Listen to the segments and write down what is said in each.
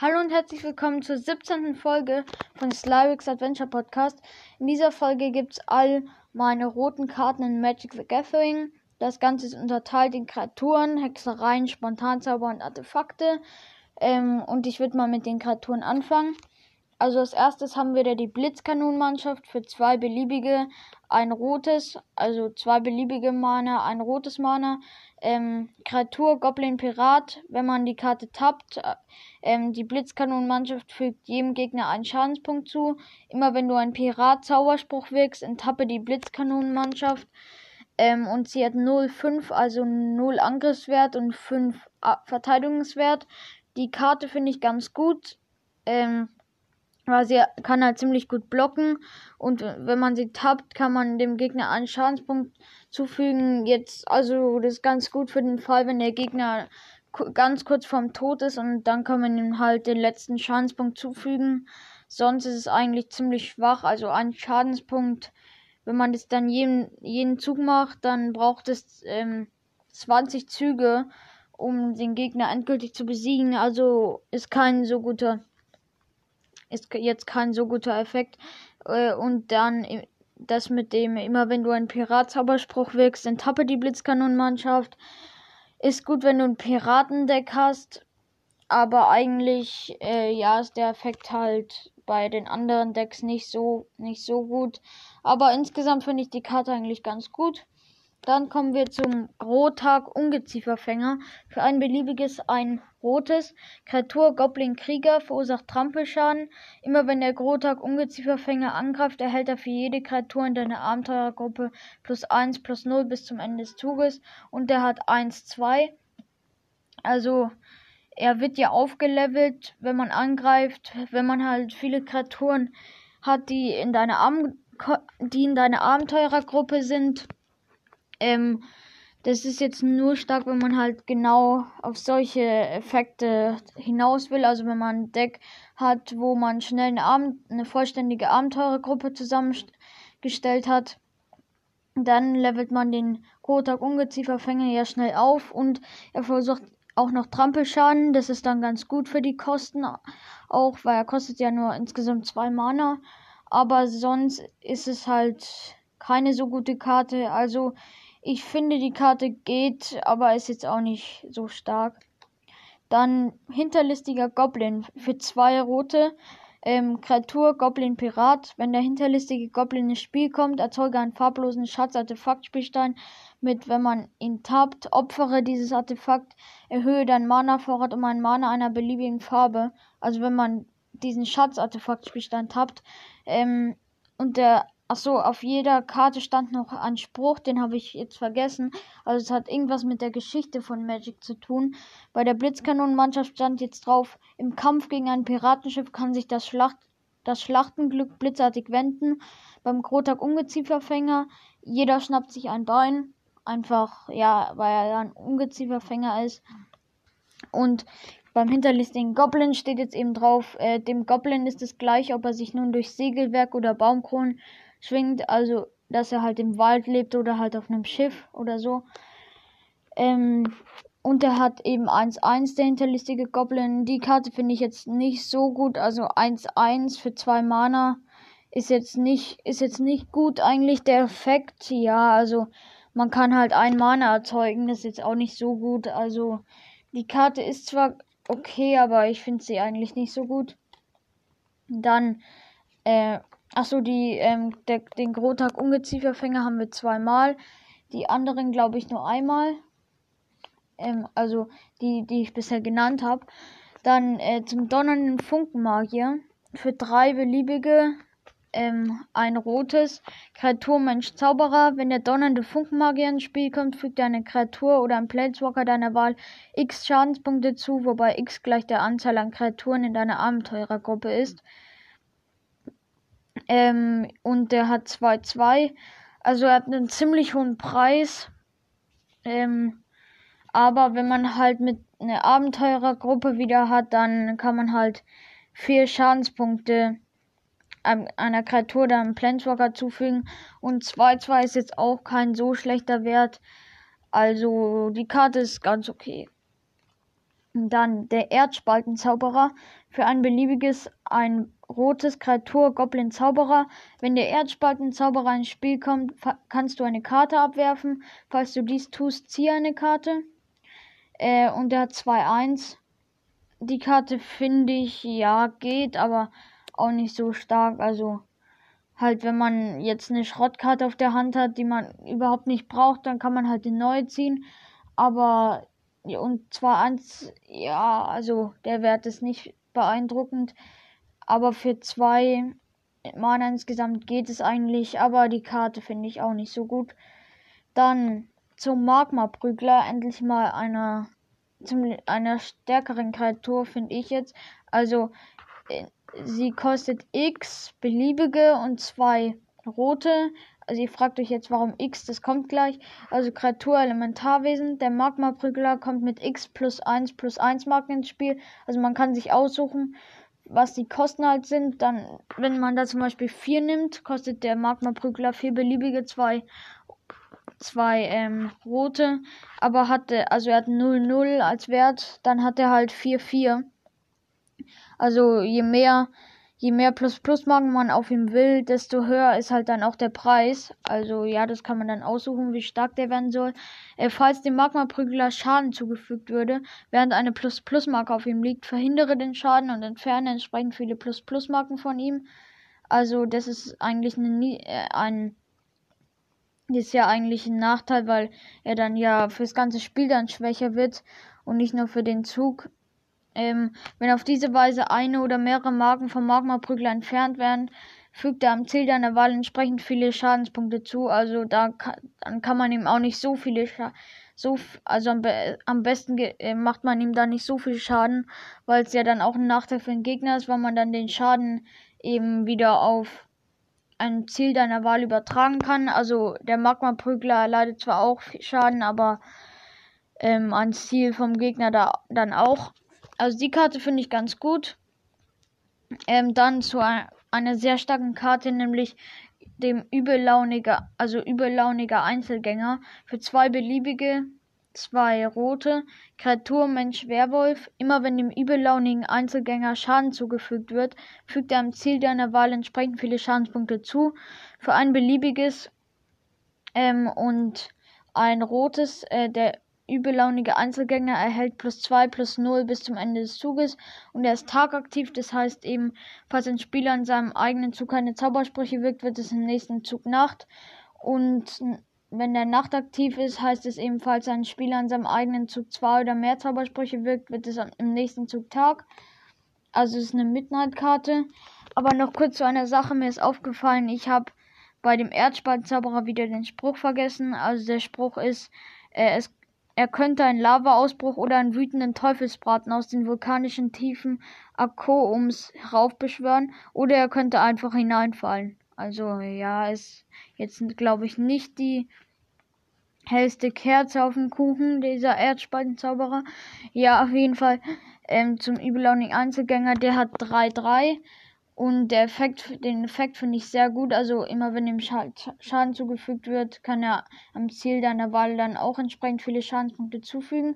Hallo und herzlich willkommen zur 17. Folge von Slyrix Adventure Podcast. In dieser Folge gibt es all meine roten Karten in Magic the Gathering. Das Ganze ist unterteilt in Kreaturen, Hexereien, Spontanzauber und Artefakte. Ähm, und ich würde mal mit den Kreaturen anfangen. Also als erstes haben wir da die Blitzkanonenmannschaft für zwei beliebige, ein rotes, also zwei beliebige Mana, ein rotes Mana, ähm, Kreatur Goblin Pirat, wenn man die Karte tappt, äh, ähm, die Blitzkanonenmannschaft fügt jedem Gegner einen Schadenspunkt zu. Immer wenn du einen Pirat-Zauberspruch wirkst, enttappe die Blitzkanonenmannschaft. Ähm, und sie hat 0,5, also 0 Angriffswert und 5 Verteidigungswert. Die Karte finde ich ganz gut. Ähm, weil sie kann halt ziemlich gut blocken und wenn man sie tappt, kann man dem Gegner einen Schadenspunkt zufügen. Jetzt, also das ist ganz gut für den Fall, wenn der Gegner ganz kurz vorm Tod ist und dann kann man ihm halt den letzten Schadenspunkt zufügen. Sonst ist es eigentlich ziemlich schwach, also ein Schadenspunkt. Wenn man das dann jeden, jeden Zug macht, dann braucht es ähm, 20 Züge, um den Gegner endgültig zu besiegen. Also ist kein so guter ist jetzt kein so guter Effekt. Äh, und dann das mit dem, immer wenn du einen Pirat-Zauberspruch wirkst, dann tappe die Blitzkanonenmannschaft. Ist gut, wenn du ein Piratendeck hast. Aber eigentlich, äh, ja, ist der Effekt halt bei den anderen Decks nicht so, nicht so gut. Aber insgesamt finde ich die Karte eigentlich ganz gut. Dann kommen wir zum Rottag Ungezieferfänger. Für ein beliebiges ein rotes. Kreatur Goblin Krieger verursacht Trampelschaden. Immer wenn der Grottag Ungezieferfänger angreift, erhält er für jede Kreatur in deiner Abenteurergruppe plus 1 plus 0 bis zum Ende des Zuges. Und der hat 1, 2. Also er wird ja aufgelevelt, wenn man angreift, wenn man halt viele Kreaturen hat, die in deiner Ab die in deiner Abenteurergruppe sind ähm, das ist jetzt nur stark, wenn man halt genau auf solche Effekte hinaus will. Also wenn man ein Deck hat, wo man schnell eine, Abend eine vollständige Abenteurergruppe zusammengestellt hat, dann levelt man den Kotak Ungezieferfänger ja schnell auf und er versucht auch noch Trampelschaden. Das ist dann ganz gut für die Kosten auch, weil er kostet ja nur insgesamt zwei Mana. Aber sonst ist es halt keine so gute Karte. Also ich finde, die Karte geht, aber ist jetzt auch nicht so stark. Dann hinterlistiger Goblin für zwei rote. Ähm, Kreatur Goblin Pirat. Wenn der hinterlistige Goblin ins Spiel kommt, erzeuge einen farblosen Schatz-Artefakt-Spielstein mit, wenn man ihn tappt, opfere dieses Artefakt, erhöhe dein Mana-Vorrat um einen Mana einer beliebigen Farbe. Also wenn man diesen Schatz-Artefakt-Spielstein tappt. Ähm, und der Achso, auf jeder Karte stand noch ein Spruch, den habe ich jetzt vergessen. Also es hat irgendwas mit der Geschichte von Magic zu tun. Bei der Blitzkanonenmannschaft stand jetzt drauf, im Kampf gegen ein Piratenschiff kann sich das, Schlacht, das Schlachtenglück blitzartig wenden. Beim Krotak Ungezieferfänger, jeder schnappt sich ein Bein. Einfach, ja, weil er ein Ungezieferfänger ist. Und beim hinterlistigen Goblin steht jetzt eben drauf, äh, dem Goblin ist es gleich, ob er sich nun durch Segelwerk oder Baumkronen schwingt, also dass er halt im Wald lebt oder halt auf einem Schiff oder so. Ähm, und er hat eben 1-1, der hinterlistige Goblin. Die Karte finde ich jetzt nicht so gut. Also 1-1 für zwei Mana ist jetzt nicht, ist jetzt nicht gut eigentlich. Der Effekt, ja, also man kann halt ein Mana erzeugen. Das ist jetzt auch nicht so gut. Also die Karte ist zwar okay, aber ich finde sie eigentlich nicht so gut. Dann äh, Achso, die, ähm, der, den Grotag Ungezieferfänger haben wir zweimal. Die anderen, glaube ich, nur einmal. Ähm, also die, die ich bisher genannt habe. Dann äh, zum donnernden Funkenmagier. Für drei beliebige. Ähm, ein rotes. Kreatur Mensch Zauberer. Wenn der donnernde Funkenmagier ins Spiel kommt, fügt eine Kreatur oder ein Planeswalker deiner Wahl x Schadenspunkte zu, wobei x gleich der Anzahl an Kreaturen in deiner Abenteurergruppe ist. Ähm, und der hat 2-2. Also er hat einen ziemlich hohen Preis. Ähm, aber wenn man halt mit einer Abenteurergruppe wieder hat, dann kann man halt vier Schadenspunkte einer Kreatur oder einem Planeswalker zufügen. Und 2-2 ist jetzt auch kein so schlechter Wert. Also die Karte ist ganz okay. Dann der Erdspaltenzauberer. Für ein beliebiges, ein rotes Kreatur Goblin Zauberer. Wenn der Erdspaltenzauberer ins Spiel kommt, kannst du eine Karte abwerfen. Falls du dies tust, ziehe eine Karte. Äh, und der hat 2-1. Die Karte finde ich, ja, geht, aber auch nicht so stark. Also halt, wenn man jetzt eine Schrottkarte auf der Hand hat, die man überhaupt nicht braucht, dann kann man halt eine neue ziehen. Aber und zwar eins, ja, also der Wert ist nicht beeindruckend, aber für zwei Mana insgesamt geht es eigentlich, aber die Karte finde ich auch nicht so gut. Dann zum Magma-Prügler, endlich mal einer, zum, einer stärkeren Kreatur, finde ich jetzt. Also, äh, sie kostet X beliebige und zwei rote. Also ihr fragt euch jetzt, warum X, das kommt gleich. Also Kreatur Elementarwesen. Der Magma-Prügler kommt mit X plus 1 plus 1 Marken ins Spiel. Also man kann sich aussuchen, was die Kosten halt sind. Dann, wenn man da zum Beispiel 4 nimmt, kostet der Magma-Prügler 4 beliebige, 2 zwei ähm, rote, aber hatte, also er hat 0,0 als Wert, dann hat er halt 4,4. Also je mehr je mehr Plus-Plus-Marken man auf ihm will, desto höher ist halt dann auch der Preis. Also ja, das kann man dann aussuchen, wie stark der werden soll. Äh, falls dem Magma-Prügler Schaden zugefügt würde, während eine Plus-Plus-Marke auf ihm liegt, verhindere den Schaden und entferne entsprechend viele Plus-Plus-Marken von ihm. Also das ist eigentlich eine, äh, ein ist ja eigentlich ein Nachteil, weil er dann ja fürs ganze Spiel dann schwächer wird und nicht nur für den Zug. Ähm, wenn auf diese Weise eine oder mehrere Marken vom Magma-Prügler entfernt werden, fügt er am Ziel deiner Wahl entsprechend viele Schadenspunkte zu. Also da kann, dann kann man ihm auch nicht so viele Scha so also am, be am besten äh, macht man ihm da nicht so viel Schaden, weil es ja dann auch ein Nachteil für den Gegner ist, weil man dann den Schaden eben wieder auf ein Ziel deiner Wahl übertragen kann. Also der Magma-Prügler leidet zwar auch Schaden, aber ähm, ein Ziel vom Gegner da dann auch. Also die Karte finde ich ganz gut. Ähm, dann zu einer sehr starken Karte, nämlich dem übellauniger, also übellauniger Einzelgänger für zwei beliebige, zwei rote, Kreatur, Mensch, Werwolf. Immer wenn dem übellaunigen Einzelgänger Schaden zugefügt wird, fügt er am Ziel deiner Wahl entsprechend viele Schadenspunkte zu. Für ein beliebiges ähm, und ein rotes, äh, der übellaunige Einzelgänger erhält plus 2 plus 0 bis zum Ende des Zuges und er ist tagaktiv, das heißt eben, falls ein Spieler in seinem eigenen Zug keine Zaubersprüche wirkt, wird es im nächsten Zug Nacht und wenn der Nacht aktiv ist, heißt es ebenfalls, ein Spieler in seinem eigenen Zug zwei oder mehr Zaubersprüche wirkt, wird es im nächsten Zug Tag. Also es ist eine Midnight-Karte. Aber noch kurz zu einer Sache, mir ist aufgefallen, ich habe bei dem Erdspaltzauberer wieder den Spruch vergessen. Also der Spruch ist, äh, es er könnte einen Lavaausbruch oder einen wütenden Teufelsbraten aus den vulkanischen Tiefen Akoums heraufbeschwören oder er könnte einfach hineinfallen. Also ja, ist jetzt glaube ich nicht die hellste Kerze auf dem Kuchen dieser Erdspaltenzauberer. Ja, auf jeden Fall ähm, zum übellaunigen Einzelgänger, der hat 3-3 und der Effekt, den Effekt finde ich sehr gut. Also immer wenn ihm Schaden zugefügt wird, kann er am Ziel deiner Wahl dann auch entsprechend viele Schadenspunkte zufügen.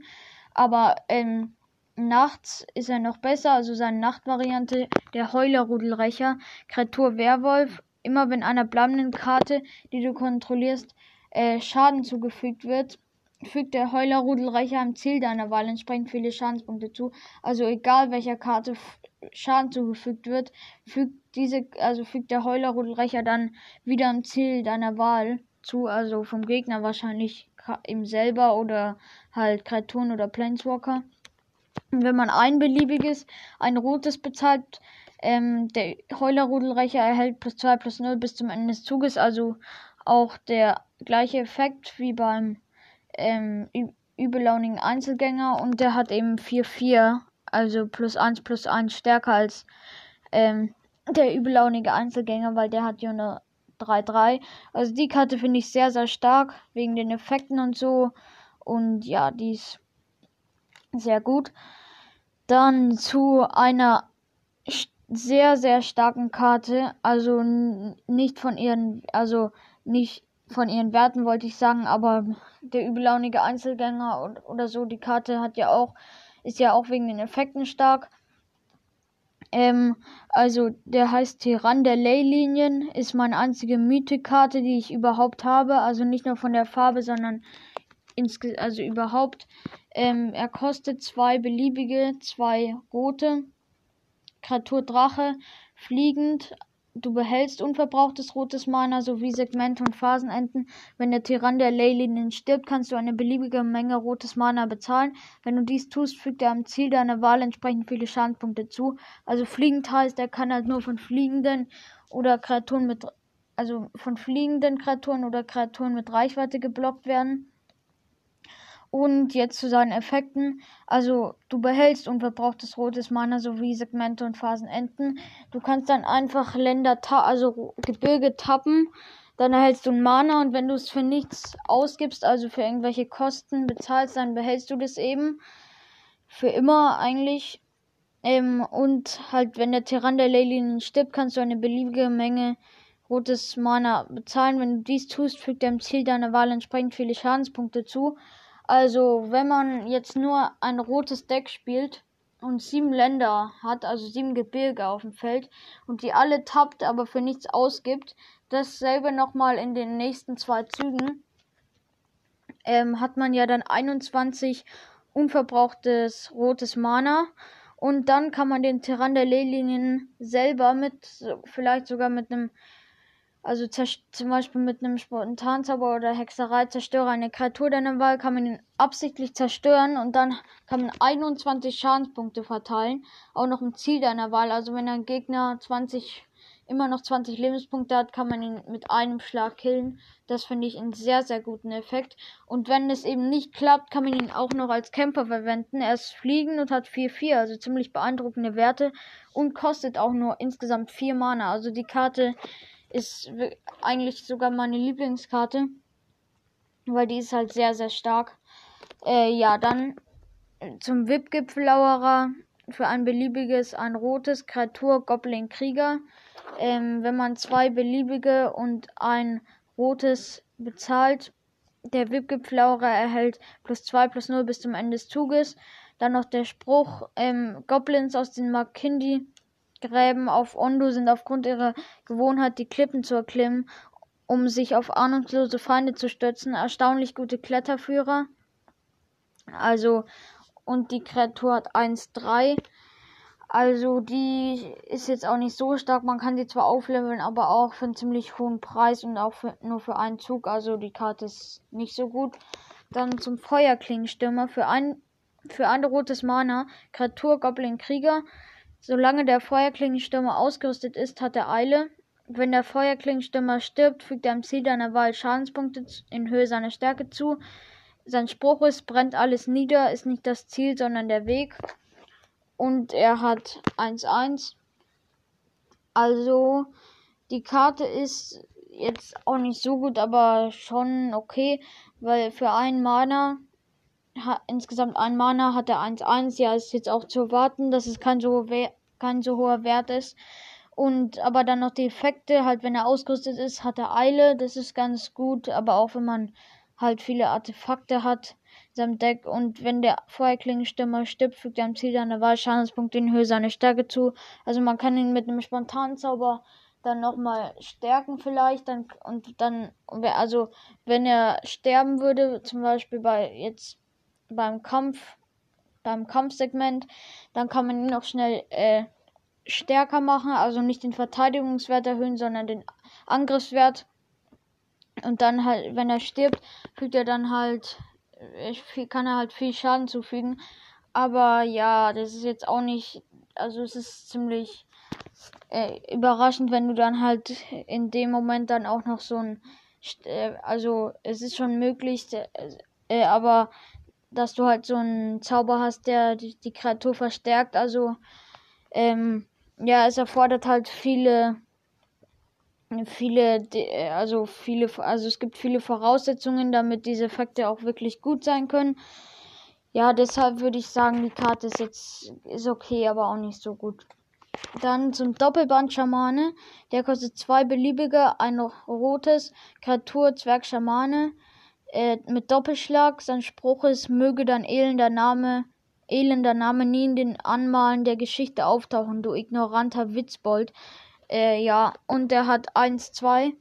Aber ähm, nachts ist er noch besser. Also seine Nachtvariante, der Heulerrudelrächer, Kreatur Werwolf. Immer wenn einer bleibenden Karte, die du kontrollierst, äh, Schaden zugefügt wird, fügt der Heulerrudelrächer am Ziel deiner Wahl entsprechend viele Schadenspunkte zu. Also egal welcher Karte Schaden zugefügt wird, fügt diese, also fügt der Heulerrudelrecher dann wieder am Ziel deiner Wahl zu, also vom Gegner wahrscheinlich ihm selber oder halt Kreaturen oder Planeswalker. Und wenn man ein beliebiges, ein rotes bezahlt, ähm, der Heulerrudelrecher erhält plus 2 plus 0 bis zum Ende des Zuges, also auch der gleiche Effekt wie beim ähm, übellaunigen Einzelgänger und der hat eben 4-4 also plus 1 plus 1 stärker als ähm, der übellaunige Einzelgänger, weil der hat ja eine 3-3. Also die Karte finde ich sehr, sehr stark, wegen den Effekten und so. Und ja, die ist sehr gut. Dann zu einer sehr, sehr starken Karte. Also nicht von ihren, also nicht von ihren Werten wollte ich sagen, aber der übellaunige Einzelgänger oder so, die Karte hat ja auch ist ja auch wegen den Effekten stark. Ähm, also der heißt Tyrann der Leylinien, ist meine einzige Mythikkarte, die ich überhaupt habe. Also nicht nur von der Farbe, sondern insge also überhaupt. Ähm, er kostet zwei beliebige, zwei rote. Kreatur Drache, fliegend, Du behältst unverbrauchtes rotes Mana sowie Segmente und Phasenenden. Wenn der Tyrann der Leylinien stirbt, kannst du eine beliebige Menge rotes Mana bezahlen. Wenn du dies tust, fügt er am Ziel deiner Wahl entsprechend viele Schadenspunkte zu. Also fliegend heißt, er kann halt nur von fliegenden oder Kreaturen mit also von fliegenden Kreaturen oder Kreaturen mit Reichweite geblockt werden. Und jetzt zu seinen Effekten. Also du behältst unverbrauchtes rotes Mana sowie Segmente und Phasenenden. Du kannst dann einfach Länder, also Gebirge tappen. Dann erhältst du ein Mana und wenn du es für nichts ausgibst, also für irgendwelche Kosten bezahlst, dann behältst du das eben. Für immer eigentlich. Ähm, und halt, wenn der Tyrann der Leylinen stirbt, kannst du eine beliebige Menge rotes Mana bezahlen. Wenn du dies tust, fügt er im Ziel deiner Wahl entsprechend viele Schadenspunkte zu. Also, wenn man jetzt nur ein rotes Deck spielt und sieben Länder hat, also sieben Gebirge auf dem Feld und die alle tappt, aber für nichts ausgibt, dasselbe nochmal in den nächsten zwei Zügen, ähm, hat man ja dann 21 unverbrauchtes rotes Mana. Und dann kann man den Tyrann der Leylinien selber mit, vielleicht sogar mit einem also zum Beispiel mit einem Spontanzauber oder Hexerei zerstöre eine Kreatur deiner Wahl, kann man ihn absichtlich zerstören und dann kann man 21 Schadenspunkte verteilen. Auch noch im Ziel deiner Wahl. Also wenn ein Gegner 20, immer noch 20 Lebenspunkte hat, kann man ihn mit einem Schlag killen. Das finde ich einen sehr, sehr guten Effekt. Und wenn es eben nicht klappt, kann man ihn auch noch als Kämpfer verwenden. Er ist fliegen und hat 4-4, also ziemlich beeindruckende Werte und kostet auch nur insgesamt 4 Mana. Also die Karte ist eigentlich sogar meine Lieblingskarte. Weil die ist halt sehr, sehr stark. Äh, ja, dann zum VIP-Gipfellauerer für ein beliebiges, ein rotes Kreatur Goblin Krieger. Ähm, wenn man zwei beliebige und ein rotes bezahlt, der VIP-Gipfellauerer erhält plus 2 plus 0 bis zum Ende des Zuges. Dann noch der Spruch, ähm, Goblins aus den Makindi Gräben auf Ondo sind aufgrund ihrer Gewohnheit, die Klippen zu erklimmen, um sich auf ahnungslose Feinde zu stützen, erstaunlich gute Kletterführer. Also, und die Kreatur hat 1-3. Also, die ist jetzt auch nicht so stark. Man kann sie zwar aufleveln, aber auch für einen ziemlich hohen Preis und auch für, nur für einen Zug. Also, die Karte ist nicht so gut. Dann zum Feuerklingenstürmer. Für ein, für ein rotes Mana. Kreatur Goblin Krieger. Solange der Feuerklingenstürmer ausgerüstet ist, hat er Eile. Wenn der Feuerklingenstürmer stirbt, fügt er am Ziel deiner Wahl Schadenspunkte in Höhe seiner Stärke zu. Sein Spruch ist, brennt alles nieder, ist nicht das Ziel, sondern der Weg. Und er hat 1-1. Also, die Karte ist jetzt auch nicht so gut, aber schon okay, weil für einen Mana insgesamt ein Mana, hat er 1-1. Ja, ist jetzt auch zu erwarten, dass es kein so, kein so hoher Wert ist. Und aber dann noch die Effekte, halt wenn er ausgerüstet ist, hat er Eile, das ist ganz gut, aber auch wenn man halt viele Artefakte hat in seinem Deck und wenn der Feuerklingenstimmer stirbt, fügt er am Ziel seiner Wahl Schadenspunkte in Höhe seiner Stärke zu. Also man kann ihn mit einem spontanen Zauber dann nochmal stärken vielleicht dann und dann also wenn er sterben würde zum Beispiel bei jetzt beim Kampf, beim Kampfsegment, dann kann man ihn noch schnell äh, stärker machen, also nicht den Verteidigungswert erhöhen, sondern den Angriffswert. Und dann halt, wenn er stirbt, fügt er dann halt, äh, kann er halt viel Schaden zufügen. Aber ja, das ist jetzt auch nicht, also es ist ziemlich äh, überraschend, wenn du dann halt in dem Moment dann auch noch so ein, äh, also es ist schon möglich, äh, aber dass du halt so einen Zauber hast, der die, die Kreatur verstärkt. Also, ähm, ja, es erfordert halt viele, viele, also viele, also es gibt viele Voraussetzungen, damit diese Effekte auch wirklich gut sein können. Ja, deshalb würde ich sagen, die Karte ist jetzt ist okay, aber auch nicht so gut. Dann zum Doppelband Schamane. Der kostet zwei beliebige, ein rotes, Kreatur, Zwerg Schamane äh, mit Doppelschlag. Sein Spruch ist, möge dein elender Name elender Name nie in den Anmalen der Geschichte auftauchen, du ignoranter Witzbold. Äh, ja, und der hat 1-2.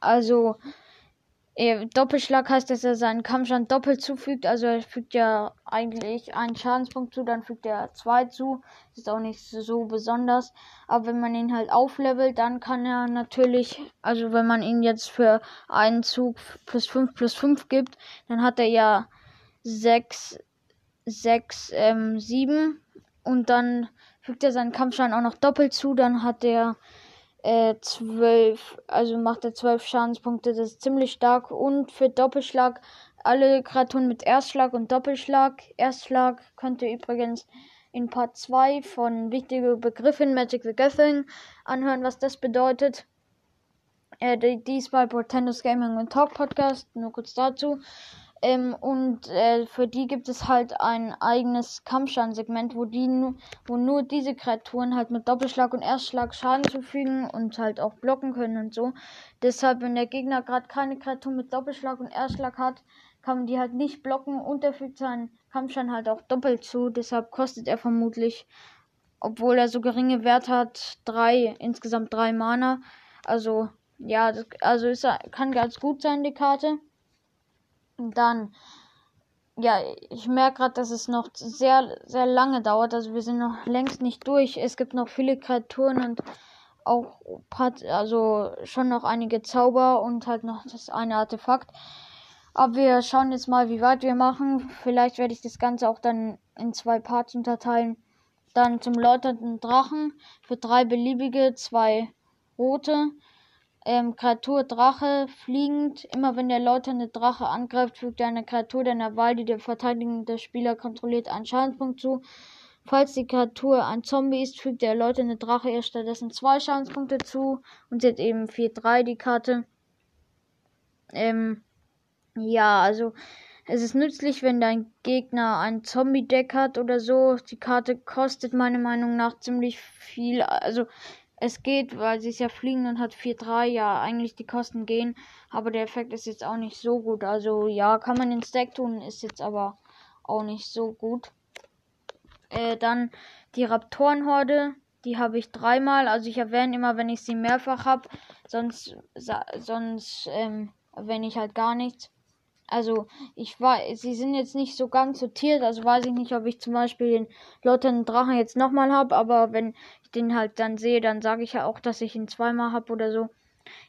Also, Doppelschlag heißt, dass er seinen Kampfstand doppelt zufügt. Also er fügt ja eigentlich einen Schadenspunkt zu, dann fügt er zwei zu. Ist auch nicht so besonders. Aber wenn man ihn halt auflevelt, dann kann er natürlich, also wenn man ihn jetzt für einen Zug plus 5 plus 5 gibt, dann hat er ja 6, 6, ähm, 7. Und dann fügt er seinen Kampfstand auch noch doppelt zu. Dann hat er äh, 12, also macht er 12 Schadenspunkte. Das ist ziemlich stark. Und für Doppelschlag alle Kreaturen mit Erstschlag und Doppelschlag. Erstschlag könnt ihr übrigens in Part 2 von Wichtige Begriffe in Magic the Gathering anhören, was das bedeutet. Äh, dies bei Portendos Gaming und Talk Podcast, nur kurz dazu. Ähm, und äh, für die gibt es halt ein eigenes Kampfschaden-Segment, wo die wo nur diese Kreaturen halt mit Doppelschlag und Erstschlag Schaden zufügen und halt auch blocken können und so. Deshalb, wenn der Gegner gerade keine Kreatur mit Doppelschlag und Erstschlag hat, kann man die halt nicht blocken und er fügt seinen Kampfschaden halt auch doppelt zu. Deshalb kostet er vermutlich, obwohl er so geringe Werte hat, drei, insgesamt drei Mana. Also, ja, das, also ist, kann ganz gut sein, die Karte. Dann, ja, ich merke gerade, dass es noch sehr, sehr lange dauert. Also wir sind noch längst nicht durch. Es gibt noch viele Kreaturen und auch also schon noch einige Zauber und halt noch das eine Artefakt. Aber wir schauen jetzt mal, wie weit wir machen. Vielleicht werde ich das Ganze auch dann in zwei Parts unterteilen. Dann zum läuternden Drachen für drei beliebige, zwei rote ähm, Kreatur Drache fliegend. Immer wenn der läuternde Drache angreift, fügt er einer Kreatur deiner Wahl, die der verteidigende Spieler kontrolliert, einen Schadenspunkt zu. Falls die Kreatur ein Zombie ist, fügt der läuternde Drache ihr stattdessen zwei Schadenspunkte zu und sie hat eben 4-3 die Karte. Ähm, ja, also es ist nützlich, wenn dein Gegner ein Zombie-Deck hat oder so. Die Karte kostet meiner Meinung nach ziemlich viel. Also es geht, weil sie ist ja fliegen und hat 4-3, ja, eigentlich die Kosten gehen. Aber der Effekt ist jetzt auch nicht so gut. Also ja, kann man ins Deck tun, ist jetzt aber auch nicht so gut. Äh, dann die Raptorenhorde. Die habe ich dreimal. Also ich erwähne immer, wenn ich sie mehrfach habe. Sonst, sonst ähm, erwähne ich halt gar nichts. Also ich weiß, sie sind jetzt nicht so ganz sortiert, also weiß ich nicht, ob ich zum Beispiel den Lotten Drachen jetzt nochmal habe, aber wenn ich den halt dann sehe, dann sage ich ja auch, dass ich ihn zweimal habe oder so.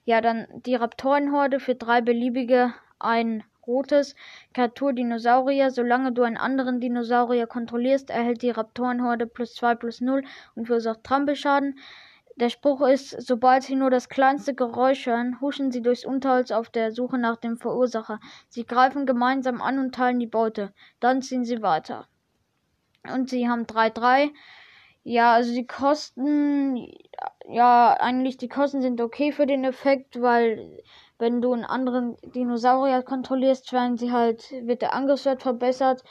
Ja, dann die Raptorenhorde für drei beliebige, ein rotes Kreatur Dinosaurier. Solange du einen anderen Dinosaurier kontrollierst, erhält die Raptorenhorde plus 2 plus 0 und verursacht Trampelschaden. Der Spruch ist, sobald sie nur das kleinste Geräusch hören, huschen sie durchs Unterholz auf der Suche nach dem Verursacher. Sie greifen gemeinsam an und teilen die Beute. Dann ziehen sie weiter. Und sie haben 3-3. Ja, also die Kosten, ja, eigentlich die Kosten sind okay für den Effekt, weil wenn du einen anderen Dinosaurier kontrollierst, werden sie halt, wird der Angriffswert verbessert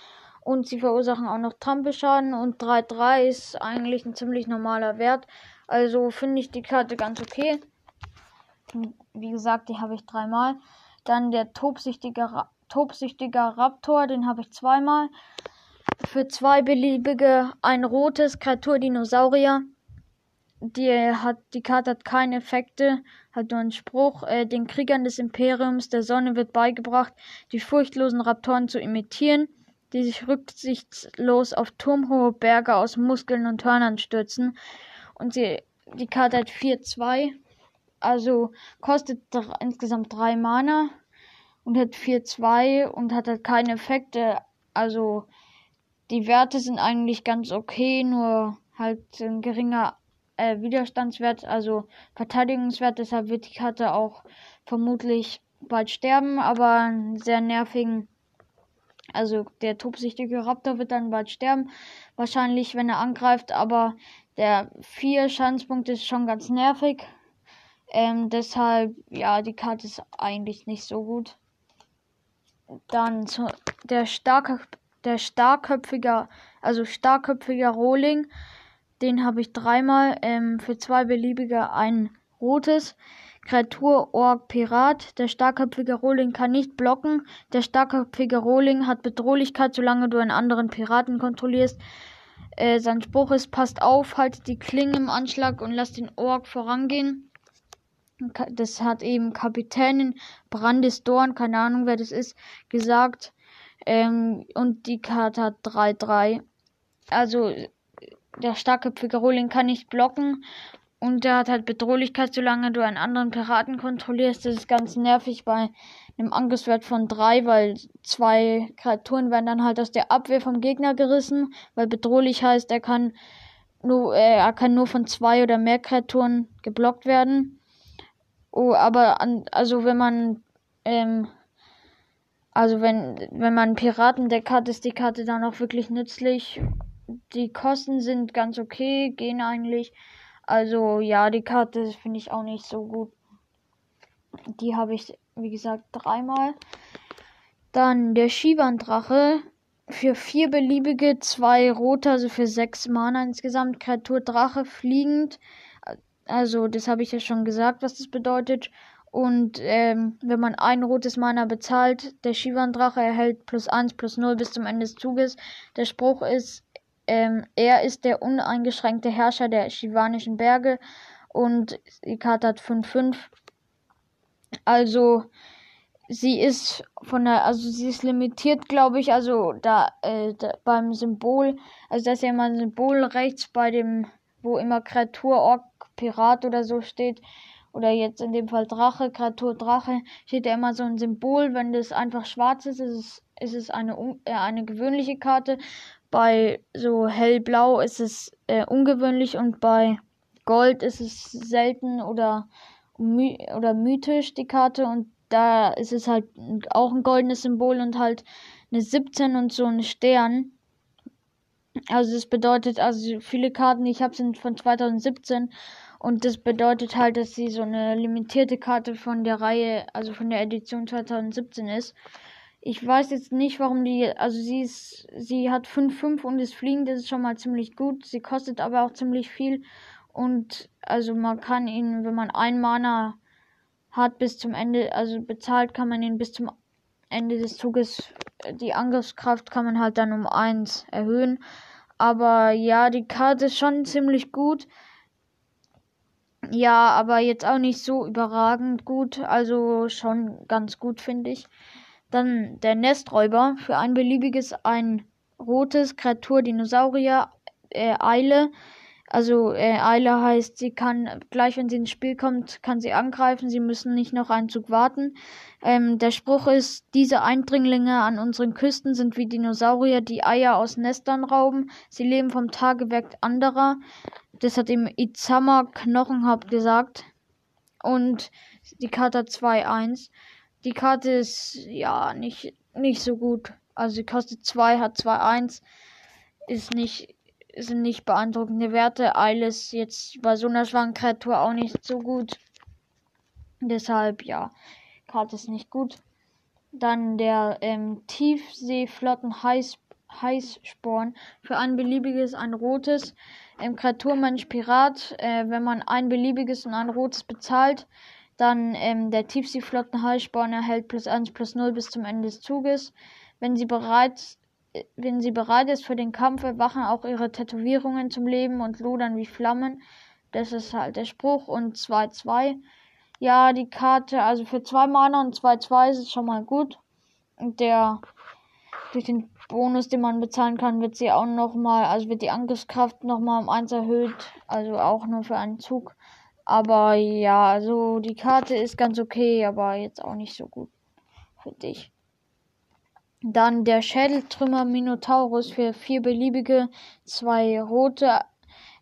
und sie verursachen auch noch Trampelschaden und 3-3 ist eigentlich ein ziemlich normaler Wert. Also finde ich die Karte ganz okay. Wie gesagt, die habe ich dreimal. Dann der tobsüchtige, Ra tobsüchtiger Raptor, den habe ich zweimal. Für zwei beliebige ein rotes Kreatur-Dinosaurier. Die, hat, die Karte hat keine Effekte, hat nur einen Spruch. Äh, den Kriegern des Imperiums der Sonne wird beigebracht, die furchtlosen Raptoren zu imitieren, die sich rücksichtslos auf turmhohe Berge aus Muskeln und Hörnern stürzen und sie, die Karte hat 4-2. Also kostet insgesamt 3 Mana und hat 4-2 und hat halt keine Effekte. Also die Werte sind eigentlich ganz okay, nur halt ein geringer äh, Widerstandswert, also Verteidigungswert. Deshalb wird die Karte auch vermutlich bald sterben, aber einen sehr nervigen. Also der tobsichtige Raptor wird dann bald sterben, wahrscheinlich, wenn er angreift, aber der 4 Schadenspunkte ist schon ganz nervig. Ähm, deshalb, ja, die Karte ist eigentlich nicht so gut. Dann zu, der starke, der starkköpfige, also starkköpfiger Rohling. Den habe ich dreimal ähm, für zwei beliebige ein rotes. Kreatur, Ork, Pirat. Der starkköpfige Rohling kann nicht blocken. Der starkköpfige Rohling hat Bedrohlichkeit, solange du einen anderen Piraten kontrollierst. Äh, sein Spruch ist, passt auf, haltet die Klinge im Anschlag und lasst den Ork vorangehen. Das hat eben Kapitänin Brandis Dorn, keine Ahnung wer das ist, gesagt. Ähm, und die Karte hat 3-3. Also der starkköpfige Rohling kann nicht blocken und der hat halt Bedrohlichkeit, solange du einen anderen Piraten kontrollierst. Das ist ganz nervig bei einem Angriffswert von 3, weil zwei Kreaturen werden dann halt aus der Abwehr vom Gegner gerissen, weil bedrohlich heißt, er kann nur, äh, er kann nur von zwei oder mehr Kreaturen geblockt werden. Oh, aber an, also wenn man ähm, also wenn wenn man Piratendeck hat, ist die Karte dann auch wirklich nützlich. Die Kosten sind ganz okay, gehen eigentlich. Also ja, die Karte finde ich auch nicht so gut. Die habe ich, wie gesagt, dreimal. Dann der Shivan-Drache. Für vier beliebige, zwei rote, also für sechs Mana insgesamt. Kreatur Drache fliegend. Also, das habe ich ja schon gesagt, was das bedeutet. Und ähm, wenn man ein rotes Mana bezahlt, der Shivan-Drache erhält plus 1 plus 0 bis zum Ende des Zuges. Der Spruch ist, ähm, er ist der uneingeschränkte Herrscher der Shivanischen Berge und die Karte hat 5-5. Also sie ist von der, also sie ist limitiert, glaube ich, also da, äh, da, beim Symbol, also das ist ja immer ein Symbol rechts bei dem, wo immer Kreatur, Ork, Pirat oder so steht, oder jetzt in dem Fall Drache, Kreatur Drache, steht ja immer so ein Symbol. Wenn das einfach schwarz ist, ist es, ist es eine, äh, eine gewöhnliche Karte. Bei so hellblau ist es äh, ungewöhnlich und bei Gold ist es selten oder, my oder mythisch die Karte und da ist es halt auch ein goldenes Symbol und halt eine 17 und so ein Stern. Also das bedeutet, also viele Karten, die ich habe, sind von 2017 und das bedeutet halt, dass sie so eine limitierte Karte von der Reihe, also von der Edition 2017 ist. Ich weiß jetzt nicht, warum die, also sie ist, sie hat 5-5 und ist fliegend, das ist schon mal ziemlich gut. Sie kostet aber auch ziemlich viel. Und also man kann ihn, wenn man ein Mana hat bis zum Ende, also bezahlt, kann man ihn bis zum Ende des Zuges, die Angriffskraft kann man halt dann um 1 erhöhen. Aber ja, die Karte ist schon ziemlich gut. Ja, aber jetzt auch nicht so überragend gut. Also schon ganz gut, finde ich. Dann der Nesträuber. Für ein beliebiges, ein rotes Kreatur, Dinosaurier, äh, Eile. Also äh, Eile heißt, sie kann, gleich wenn sie ins Spiel kommt, kann sie angreifen. Sie müssen nicht noch einen Zug warten. Ähm, der Spruch ist, diese Eindringlinge an unseren Küsten sind wie Dinosaurier, die Eier aus Nestern rauben. Sie leben vom Tagewerk anderer. Das hat ihm Izama Knochenhaupt gesagt. Und die Karte 2-1. Die Karte ist ja nicht, nicht so gut. Also sie kostet 2, hat 2-1. Ist nicht, sind nicht beeindruckende Werte. Eiles jetzt bei so einer schwachen Kreatur auch nicht so gut. Deshalb, ja, Karte ist nicht gut. Dann der ähm, Tiefseeflotten Heiß, Heißsporn. Für ein beliebiges, ein rotes. Ähm, Kreaturmensch Pirat. Äh, wenn man ein beliebiges und ein rotes bezahlt, dann ähm, der Tiefseeflottenhalssporn erhält plus 1 plus 0 bis zum Ende des Zuges. Wenn sie bereit, äh, wenn sie bereit ist für den Kampf, erwachen auch ihre Tätowierungen zum Leben und lodern wie Flammen. Das ist halt der Spruch. Und 2-2. Ja, die Karte, also für 2 Mana und 2-2 ist es schon mal gut. Und der, durch den Bonus, den man bezahlen kann, wird sie auch nochmal, also wird die Angriffskraft nochmal um 1 erhöht. Also auch nur für einen Zug. Aber ja, also die Karte ist ganz okay, aber jetzt auch nicht so gut für dich. Dann der Schädeltrümmer Minotaurus für vier beliebige, zwei rote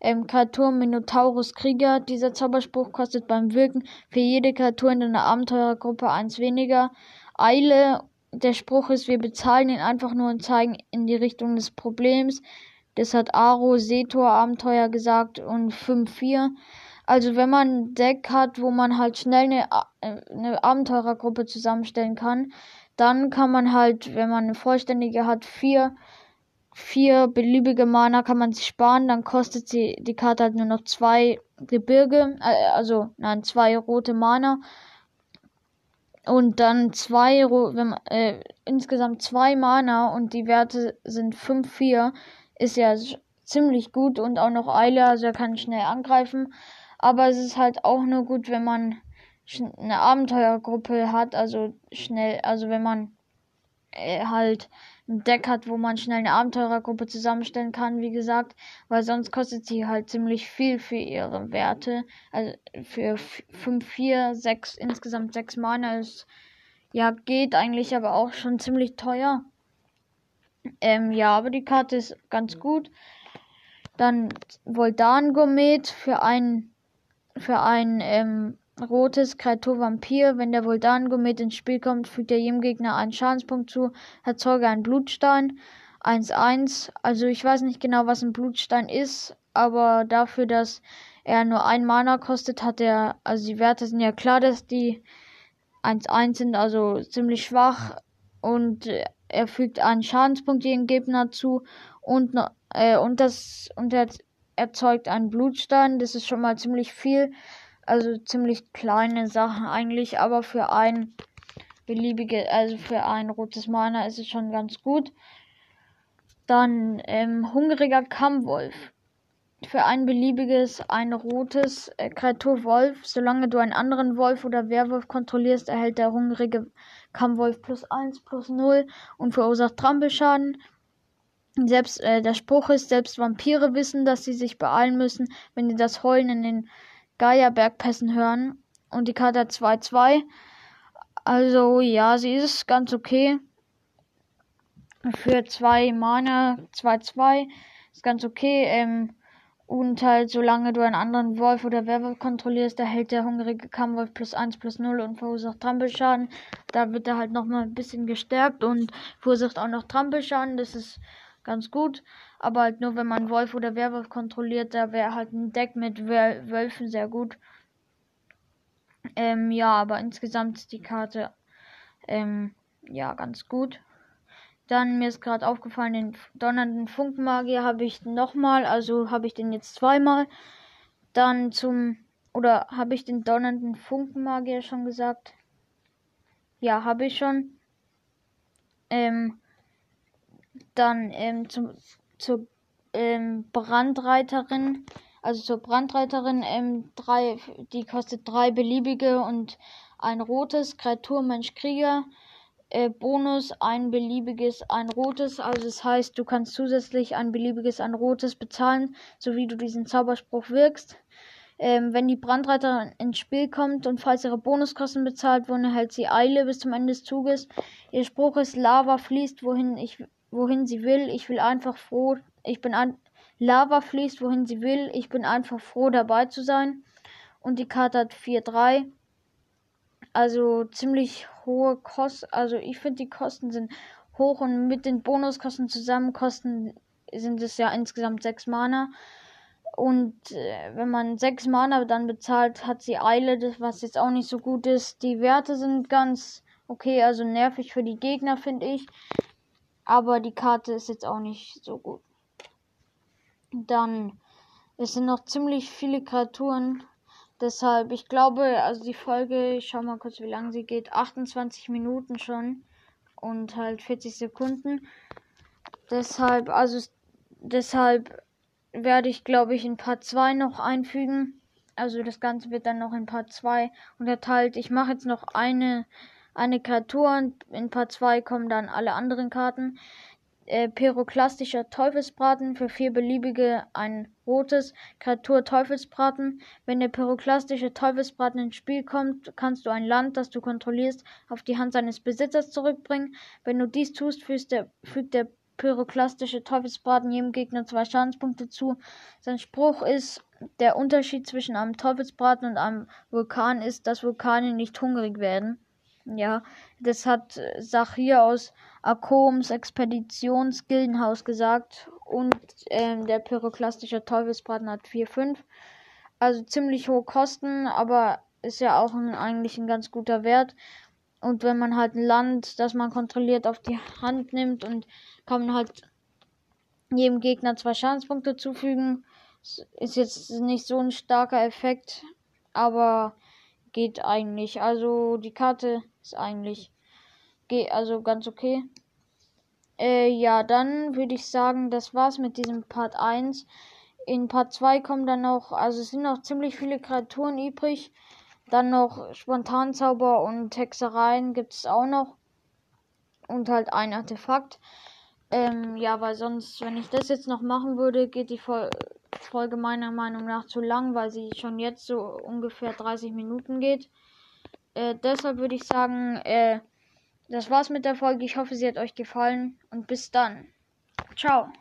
ähm, Kreaturen Minotaurus Krieger. Dieser Zauberspruch kostet beim Wirken für jede Kreatur in einer Abenteurergruppe eins weniger. Eile, der Spruch ist, wir bezahlen ihn einfach nur und zeigen in die Richtung des Problems. Das hat Aro Setor Abenteuer gesagt und 5-4. Also wenn man ein Deck hat, wo man halt schnell eine, äh, eine Abenteurergruppe zusammenstellen kann, dann kann man halt, wenn man eine vollständige hat, vier, vier beliebige Mana kann man sich sparen, dann kostet sie die Karte halt nur noch zwei Gebirge, äh, also nein, zwei rote Mana. Und dann zwei, wenn, äh, insgesamt zwei Mana und die Werte sind 5, 4, ist ja ziemlich gut und auch noch Eile, also er kann schnell angreifen. Aber es ist halt auch nur gut, wenn man eine Abenteuergruppe hat, also schnell, also wenn man äh, halt ein Deck hat, wo man schnell eine Abenteurergruppe zusammenstellen kann, wie gesagt, weil sonst kostet sie halt ziemlich viel für ihre Werte. Also für 5, 4, 6, insgesamt 6 Mana ist ja geht eigentlich, aber auch schon ziemlich teuer. Ähm, ja, aber die Karte ist ganz gut. Dann Voldan Gourmet für ein für ein ähm, rotes Kreatur Vampir. Wenn der Voldan-Gomet ins Spiel kommt, fügt er jedem Gegner einen Schadenspunkt zu. Erzeuge einen Blutstein. 1-1. Also ich weiß nicht genau, was ein Blutstein ist, aber dafür, dass er nur ein Mana kostet, hat er, also die Werte sind ja klar, dass die 1-1 sind, also ziemlich schwach. Und er fügt einen Schadenspunkt jedem Gegner zu und, äh, und das und er erzeugt einen Blutstein. Das ist schon mal ziemlich viel. Also ziemlich kleine Sachen eigentlich, aber für ein beliebige, also für ein rotes Mana ist es schon ganz gut. Dann ähm, hungriger Kammwolf. Für ein beliebiges, ein rotes äh, Kreatur. Solange du einen anderen Wolf oder Werwolf kontrollierst, erhält der hungrige Kammwolf plus 1 plus 0 und verursacht Trampelschaden. Selbst äh, der Spruch ist, selbst Vampire wissen, dass sie sich beeilen müssen, wenn sie das Heulen in den Geierbergpässen hören. Und die Karte hat 2-2. Also ja, sie ist ganz okay. Für zwei Mana 2-2. Ist ganz okay. Ähm, und halt, solange du einen anderen Wolf oder Werwolf kontrollierst, erhält der hungrige Kammwolf plus 1 plus 0 und verursacht Trampelschaden. Da wird er halt nochmal ein bisschen gestärkt und verursacht auch noch Trampelschaden. Das ist ganz gut. Aber halt nur, wenn man Wolf oder Werwolf kontrolliert, da wäre halt ein Deck mit Wölfen sehr gut. Ähm, ja, aber insgesamt ist die Karte ähm, ja ganz gut. Dann mir ist gerade aufgefallen, den donnernden Funkenmagier habe ich nochmal, also habe ich den jetzt zweimal. Dann zum, oder habe ich den donnernden Funkenmagier schon gesagt? Ja, habe ich schon. Ähm, dann ähm, zum, zur ähm, Brandreiterin, also zur Brandreiterin, ähm, drei, die kostet drei beliebige und ein rotes, Kreatur, Mensch, Krieger. Äh, Bonus ein beliebiges, ein rotes. Also das heißt, du kannst zusätzlich ein beliebiges, ein rotes bezahlen, so wie du diesen Zauberspruch wirkst. Ähm, wenn die Brandreiterin ins Spiel kommt und falls ihre Bonuskosten bezahlt wurden, erhält sie Eile bis zum Ende des Zuges. Ihr Spruch ist Lava fließt, wohin ich wohin sie will. Ich will einfach froh, ich bin an Lava fließt, wohin sie will. Ich bin einfach froh dabei zu sein. Und die Karte hat 4-3. Also ziemlich hohe Kosten. Also ich finde die Kosten sind hoch und mit den Bonuskosten zusammen kosten sind es ja insgesamt 6 Mana. Und äh, wenn man 6 Mana dann bezahlt, hat sie Eile, was jetzt auch nicht so gut ist. Die Werte sind ganz okay, also nervig für die Gegner, finde ich. Aber die Karte ist jetzt auch nicht so gut. Dann, es sind noch ziemlich viele Kreaturen. Deshalb, ich glaube, also die Folge, ich schau mal kurz, wie lange sie geht. 28 Minuten schon. Und halt 40 Sekunden. Deshalb, also deshalb werde ich, glaube ich, in Part 2 noch einfügen. Also das Ganze wird dann noch in Part 2 unterteilt. Ich mache jetzt noch eine eine Kreatur und in Part 2 kommen dann alle anderen Karten. Äh, Pyroklastischer Teufelsbraten für vier beliebige ein rotes Kreatur Teufelsbraten. Wenn der pyroklastische Teufelsbraten ins Spiel kommt, kannst du ein Land, das du kontrollierst, auf die Hand seines Besitzers zurückbringen. Wenn du dies tust, fügt der, fügt der pyroklastische Teufelsbraten jedem Gegner zwei Schadenspunkte zu. Sein Spruch ist, der Unterschied zwischen einem Teufelsbraten und einem Vulkan ist, dass Vulkane nicht hungrig werden. Ja, das hat Sachir aus Akoms Expeditionsgildenhaus gesagt. Und ähm, der pyroklastische Teufelsbraten hat 4,5. Also ziemlich hohe Kosten, aber ist ja auch ein, eigentlich ein ganz guter Wert. Und wenn man halt ein Land, das man kontrolliert, auf die Hand nimmt und kann man halt jedem Gegner zwei Schadenspunkte zufügen. Ist jetzt nicht so ein starker Effekt, aber geht eigentlich. Also die Karte ist eigentlich geht also ganz okay. Äh, ja, dann würde ich sagen, das war's mit diesem Part 1. In Part 2 kommen dann noch, also es sind noch ziemlich viele Kreaturen übrig. Dann noch Spontanzauber und Hexereien gibt es auch noch. Und halt ein Artefakt. Ähm, ja, weil sonst, wenn ich das jetzt noch machen würde, geht die Folge meiner Meinung nach zu lang, weil sie schon jetzt so ungefähr 30 Minuten geht. Äh, deshalb würde ich sagen, äh, das war's mit der Folge. Ich hoffe, sie hat euch gefallen und bis dann. Ciao.